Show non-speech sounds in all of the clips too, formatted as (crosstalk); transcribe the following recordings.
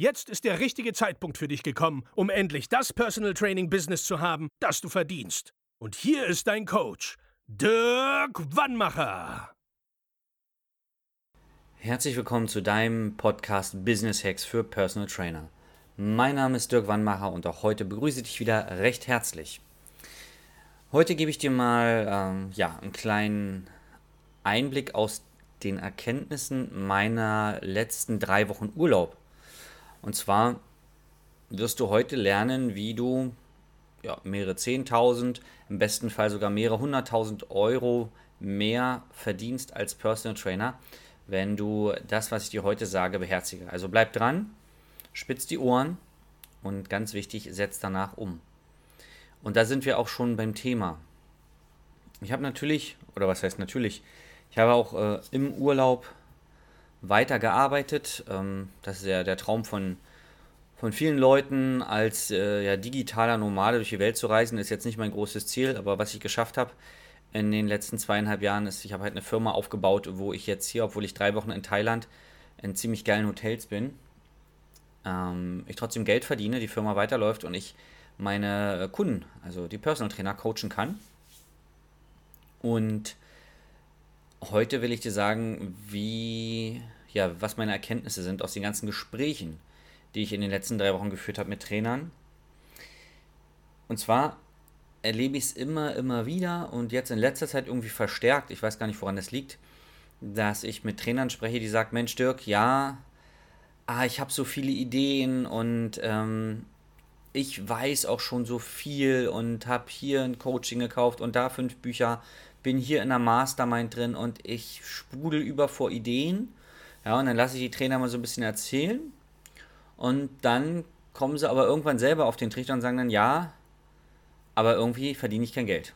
Jetzt ist der richtige Zeitpunkt für dich gekommen, um endlich das Personal Training Business zu haben, das du verdienst. Und hier ist dein Coach, Dirk Wannmacher. Herzlich willkommen zu deinem Podcast Business Hacks für Personal Trainer. Mein Name ist Dirk Wannmacher und auch heute begrüße ich dich wieder recht herzlich. Heute gebe ich dir mal ähm, ja, einen kleinen Einblick aus den Erkenntnissen meiner letzten drei Wochen Urlaub. Und zwar wirst du heute lernen, wie du ja, mehrere Zehntausend, im besten Fall sogar mehrere hunderttausend Euro mehr verdienst als Personal Trainer, wenn du das, was ich dir heute sage, beherzige. Also bleib dran, spitz die Ohren und ganz wichtig, setz danach um. Und da sind wir auch schon beim Thema. Ich habe natürlich, oder was heißt natürlich, ich habe auch äh, im Urlaub weitergearbeitet. Ähm, das ist ja der Traum von, von vielen Leuten, als äh, ja, digitaler Nomade durch die Welt zu reisen, ist jetzt nicht mein großes Ziel, aber was ich geschafft habe in den letzten zweieinhalb Jahren ist, ich habe halt eine Firma aufgebaut, wo ich jetzt hier, obwohl ich drei Wochen in Thailand in ziemlich geilen Hotels bin, ähm, ich trotzdem Geld verdiene, die Firma weiterläuft und ich meine Kunden, also die Personal Trainer, coachen kann. Und heute will ich dir sagen, wie, ja, was meine Erkenntnisse sind aus den ganzen Gesprächen, die ich in den letzten drei Wochen geführt habe mit Trainern. Und zwar erlebe ich es immer, immer wieder und jetzt in letzter Zeit irgendwie verstärkt, ich weiß gar nicht, woran das liegt, dass ich mit Trainern spreche, die sagen, Mensch Dirk, ja, ah, ich habe so viele Ideen und ähm, ich weiß auch schon so viel und habe hier ein Coaching gekauft und da fünf Bücher, bin hier in der Mastermind drin und ich sprudel über vor Ideen. Ja, und dann lasse ich die Trainer mal so ein bisschen erzählen und dann kommen sie aber irgendwann selber auf den Trichter und sagen dann, ja, aber irgendwie verdiene ich kein Geld.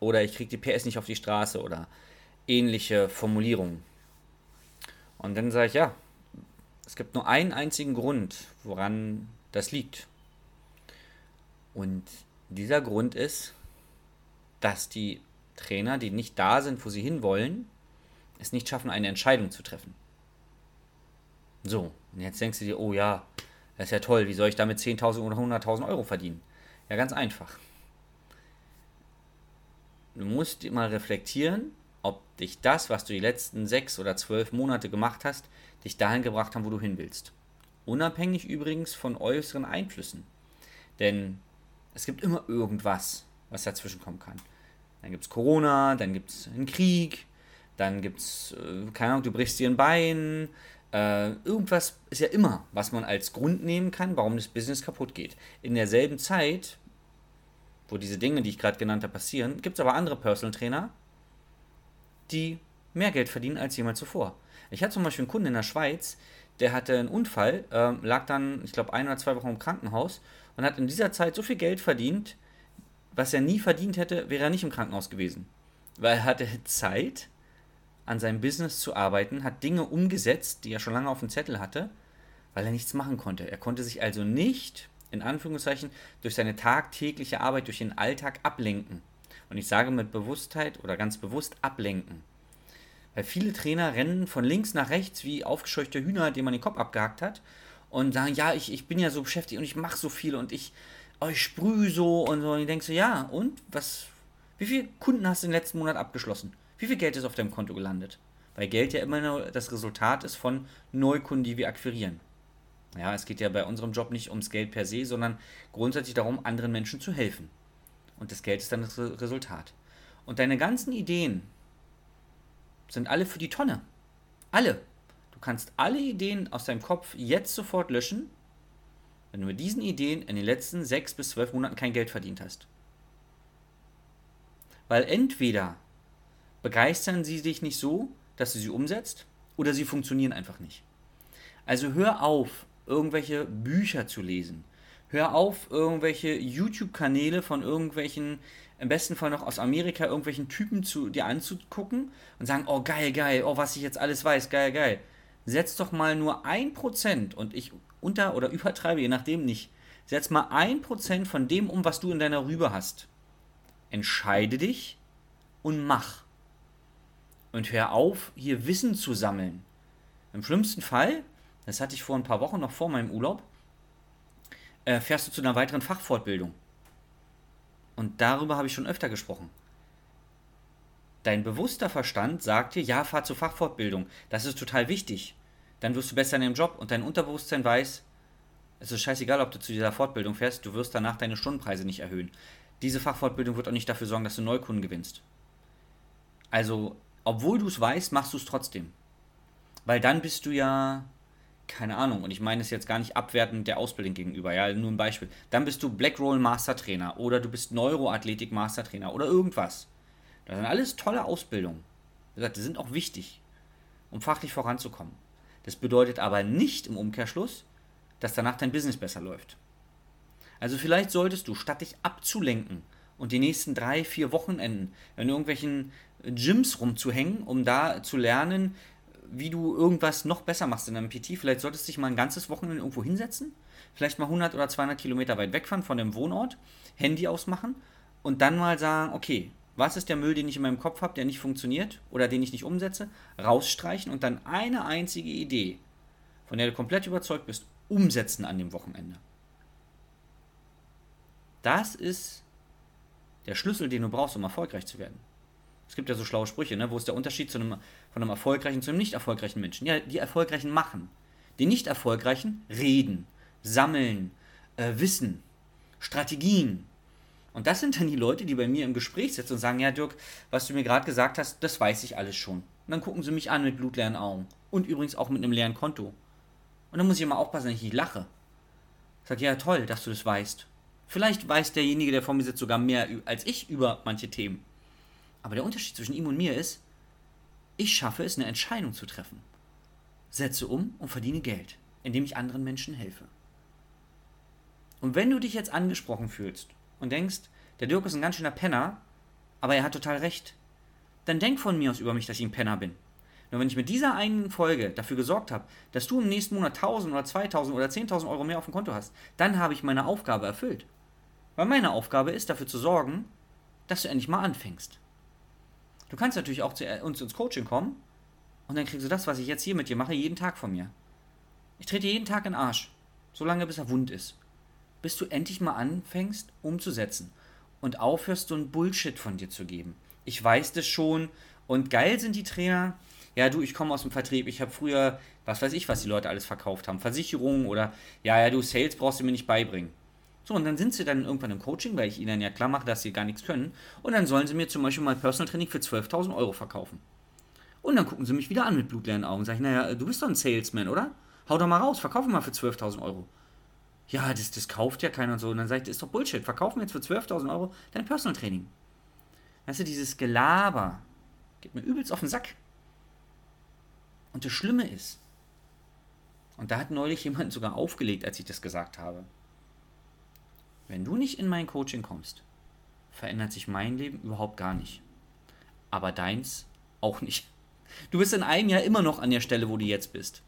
Oder ich kriege die PS nicht auf die Straße oder ähnliche Formulierungen. Und dann sage ich, ja, es gibt nur einen einzigen Grund, woran das liegt. Und dieser Grund ist, dass die Trainer, die nicht da sind, wo sie hinwollen, es nicht schaffen, eine Entscheidung zu treffen. So, und jetzt denkst du dir, oh ja, das ist ja toll, wie soll ich damit 10.000 oder 100.000 Euro verdienen? Ja, ganz einfach. Du musst mal reflektieren, ob dich das, was du die letzten sechs oder zwölf Monate gemacht hast, dich dahin gebracht haben, wo du hin willst. Unabhängig übrigens von äußeren Einflüssen. Denn es gibt immer irgendwas, was dazwischen kommen kann. Dann gibt es Corona, dann gibt es einen Krieg, dann gibt es, äh, keine Ahnung, du brichst dir ein Bein. Äh, irgendwas ist ja immer, was man als Grund nehmen kann, warum das Business kaputt geht. In derselben Zeit, wo diese Dinge, die ich gerade genannt habe, passieren, gibt es aber andere Personal Trainer, die mehr Geld verdienen als jemals zuvor. Ich hatte zum Beispiel einen Kunden in der Schweiz, der hatte einen Unfall, äh, lag dann, ich glaube, ein oder zwei Wochen im Krankenhaus und hat in dieser Zeit so viel Geld verdient, was er nie verdient hätte, wäre er nicht im Krankenhaus gewesen. Weil er hatte Zeit, an seinem Business zu arbeiten, hat Dinge umgesetzt, die er schon lange auf dem Zettel hatte, weil er nichts machen konnte. Er konnte sich also nicht, in Anführungszeichen, durch seine tagtägliche Arbeit, durch den Alltag ablenken. Und ich sage mit Bewusstheit oder ganz bewusst ablenken. Weil viele Trainer rennen von links nach rechts wie aufgescheuchte Hühner, denen man den Kopf abgehakt hat und sagen, ja, ich, ich bin ja so beschäftigt und ich mache so viel und ich, oh, ich sprühe so und so. Und ich denke so, ja, und was, wie viele Kunden hast du im letzten Monat abgeschlossen? Wie viel Geld ist auf deinem Konto gelandet? Weil Geld ja immer nur das Resultat ist von Neukunden, die wir akquirieren. Ja, es geht ja bei unserem Job nicht ums Geld per se, sondern grundsätzlich darum, anderen Menschen zu helfen. Und das Geld ist dann das Resultat. Und deine ganzen Ideen sind alle für die Tonne. Alle. Du kannst alle Ideen aus deinem Kopf jetzt sofort löschen, wenn du mit diesen Ideen in den letzten sechs bis zwölf Monaten kein Geld verdient hast. Weil entweder begeistern sie dich nicht so, dass du sie umsetzt, oder sie funktionieren einfach nicht. Also hör auf, irgendwelche Bücher zu lesen. Hör auf, irgendwelche YouTube-Kanäle von irgendwelchen, im besten Fall noch aus Amerika, irgendwelchen Typen zu dir anzugucken und sagen, oh geil, geil, oh was ich jetzt alles weiß, geil, geil. Setz doch mal nur ein Prozent und ich unter- oder (laughs) übertreibe, je nachdem nicht. Setz mal ein Prozent von dem um, was du in deiner Rübe hast. Entscheide dich und mach. Und hör auf, hier Wissen zu sammeln. Im schlimmsten Fall, das hatte ich vor ein paar Wochen noch vor meinem Urlaub, äh, fährst du zu einer weiteren Fachfortbildung. Und darüber habe ich schon öfter gesprochen. Dein bewusster Verstand sagt dir, ja, fahr zur Fachfortbildung. Das ist total wichtig. Dann wirst du besser in dem Job und dein Unterbewusstsein weiß, es ist scheißegal, ob du zu dieser Fortbildung fährst, du wirst danach deine Stundenpreise nicht erhöhen. Diese Fachfortbildung wird auch nicht dafür sorgen, dass du Neukunden gewinnst. Also, obwohl du es weißt, machst du es trotzdem. Weil dann bist du ja, keine Ahnung, und ich meine es jetzt gar nicht abwertend der Ausbildung gegenüber, ja, nur ein Beispiel. Dann bist du Blackroll Master Trainer oder du bist Neuroathletik Master Trainer oder irgendwas. Das sind alles tolle Ausbildungen. Wie gesagt, die sind auch wichtig, um fachlich voranzukommen. Das bedeutet aber nicht im Umkehrschluss, dass danach dein Business besser läuft. Also vielleicht solltest du, statt dich abzulenken und die nächsten drei, vier Wochenenden in irgendwelchen Gyms rumzuhängen, um da zu lernen, wie du irgendwas noch besser machst in deinem PT, vielleicht solltest du dich mal ein ganzes Wochenende irgendwo hinsetzen, vielleicht mal 100 oder 200 Kilometer weit wegfahren von dem Wohnort, Handy ausmachen und dann mal sagen, okay, was ist der Müll, den ich in meinem Kopf habe, der nicht funktioniert oder den ich nicht umsetze, rausstreichen und dann eine einzige Idee, von der du komplett überzeugt bist, umsetzen an dem Wochenende. Das ist der Schlüssel, den du brauchst, um erfolgreich zu werden. Es gibt ja so schlaue Sprüche, ne? wo ist der Unterschied zu einem, von einem erfolgreichen zu einem nicht erfolgreichen Menschen? Ja, die Erfolgreichen machen. Die nicht Erfolgreichen reden, sammeln, äh, Wissen, Strategien. Und das sind dann die Leute, die bei mir im Gespräch sitzen und sagen, ja Dirk, was du mir gerade gesagt hast, das weiß ich alles schon. Und dann gucken sie mich an mit blutleeren Augen. Und übrigens auch mit einem leeren Konto. Und dann muss ich immer aufpassen, dass ich nicht lache. Ich sage, ja toll, dass du das weißt. Vielleicht weiß derjenige, der vor mir sitzt, sogar mehr als ich über manche Themen. Aber der Unterschied zwischen ihm und mir ist, ich schaffe es, eine Entscheidung zu treffen. Setze um und verdiene Geld, indem ich anderen Menschen helfe. Und wenn du dich jetzt angesprochen fühlst und denkst, der Dirk ist ein ganz schöner Penner, aber er hat total recht, dann denk von mir aus über mich, dass ich ein Penner bin. Nur wenn ich mit dieser einen Folge dafür gesorgt habe, dass du im nächsten Monat 1000 oder 2000 oder 10.000 Euro mehr auf dem Konto hast, dann habe ich meine Aufgabe erfüllt. Weil meine Aufgabe ist, dafür zu sorgen, dass du endlich mal anfängst. Du kannst natürlich auch zu uns ins Coaching kommen und dann kriegst du das, was ich jetzt hier mit dir mache, jeden Tag von mir. Ich trete jeden Tag in den Arsch, solange bis er wund ist. Bis du endlich mal anfängst, umzusetzen und aufhörst, so ein Bullshit von dir zu geben. Ich weiß das schon und geil sind die Trainer, ja du, ich komme aus dem Vertrieb, ich habe früher, was weiß ich, was die Leute alles verkauft haben, Versicherungen oder, ja, ja, du, Sales brauchst du mir nicht beibringen. So, und dann sind sie dann irgendwann im Coaching, weil ich ihnen ja klar mache, dass sie gar nichts können. Und dann sollen sie mir zum Beispiel mal Personal Training für 12.000 Euro verkaufen. Und dann gucken sie mich wieder an mit blutleeren Augen. Sag ich, naja, du bist doch ein Salesman, oder? Hau doch mal raus, verkaufe mal für 12.000 Euro. Ja, das, das kauft ja keiner und so. Und dann das ist doch Bullshit. Verkaufen wir jetzt für 12.000 Euro dein Personal Training. Weißt du, dieses Gelaber geht mir übelst auf den Sack. Und das Schlimme ist, und da hat neulich jemand sogar aufgelegt, als ich das gesagt habe. Wenn du nicht in mein Coaching kommst, verändert sich mein Leben überhaupt gar nicht. Aber deins auch nicht. Du bist in einem Jahr immer noch an der Stelle, wo du jetzt bist.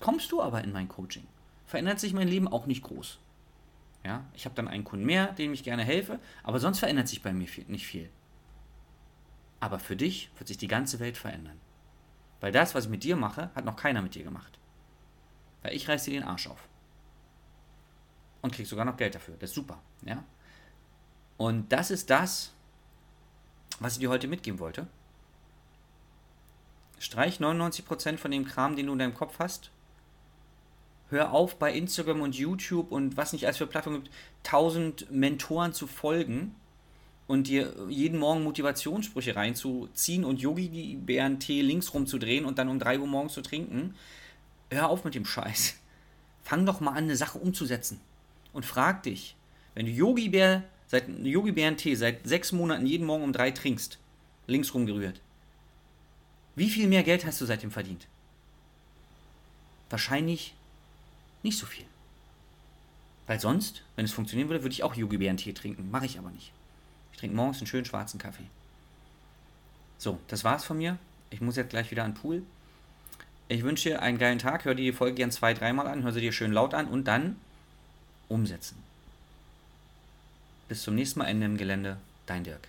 Kommst du aber in mein Coaching, verändert sich mein Leben auch nicht groß. Ja, ich habe dann einen Kunden mehr, dem ich gerne helfe, aber sonst verändert sich bei mir viel, nicht viel. Aber für dich wird sich die ganze Welt verändern. Weil das, was ich mit dir mache, hat noch keiner mit dir gemacht. Weil ich reiß dir den Arsch auf. Und krieg sogar noch Geld dafür. Das ist super. Ja? Und das ist das, was ich dir heute mitgeben wollte. Streich 99% von dem Kram, den du in deinem Kopf hast. Hör auf, bei Instagram und YouTube und was nicht alles für Plattformen gibt, 1000 Mentoren zu folgen und dir jeden Morgen Motivationssprüche reinzuziehen und Yogi-Bären-Tee links rumzudrehen und dann um 3 Uhr morgens zu trinken, hör auf mit dem Scheiß. Fang doch mal an, eine Sache umzusetzen. Und frag dich, wenn du Yogi-Bär, seit Yogi-Bären-Tee seit sechs Monaten jeden Morgen um drei trinkst, links rumgerührt, wie viel mehr Geld hast du seitdem verdient? Wahrscheinlich Nicht so viel. Weil sonst, wenn es funktionieren würde, würde ich auch Yogi-Bären-Tee trinken. Mache ich aber nicht. Ich trinke morgens einen schönen schwarzen Kaffee. So, das war's von mir. Ich muss jetzt gleich wieder an den Pool. Ich wünsche dir einen geilen Tag. Hör dir die Folge gern zwei, dreimal an. Hör sie dir schön laut an und dann umsetzen. Bis zum nächsten Mal Ende im Gelände. Dein Dirk.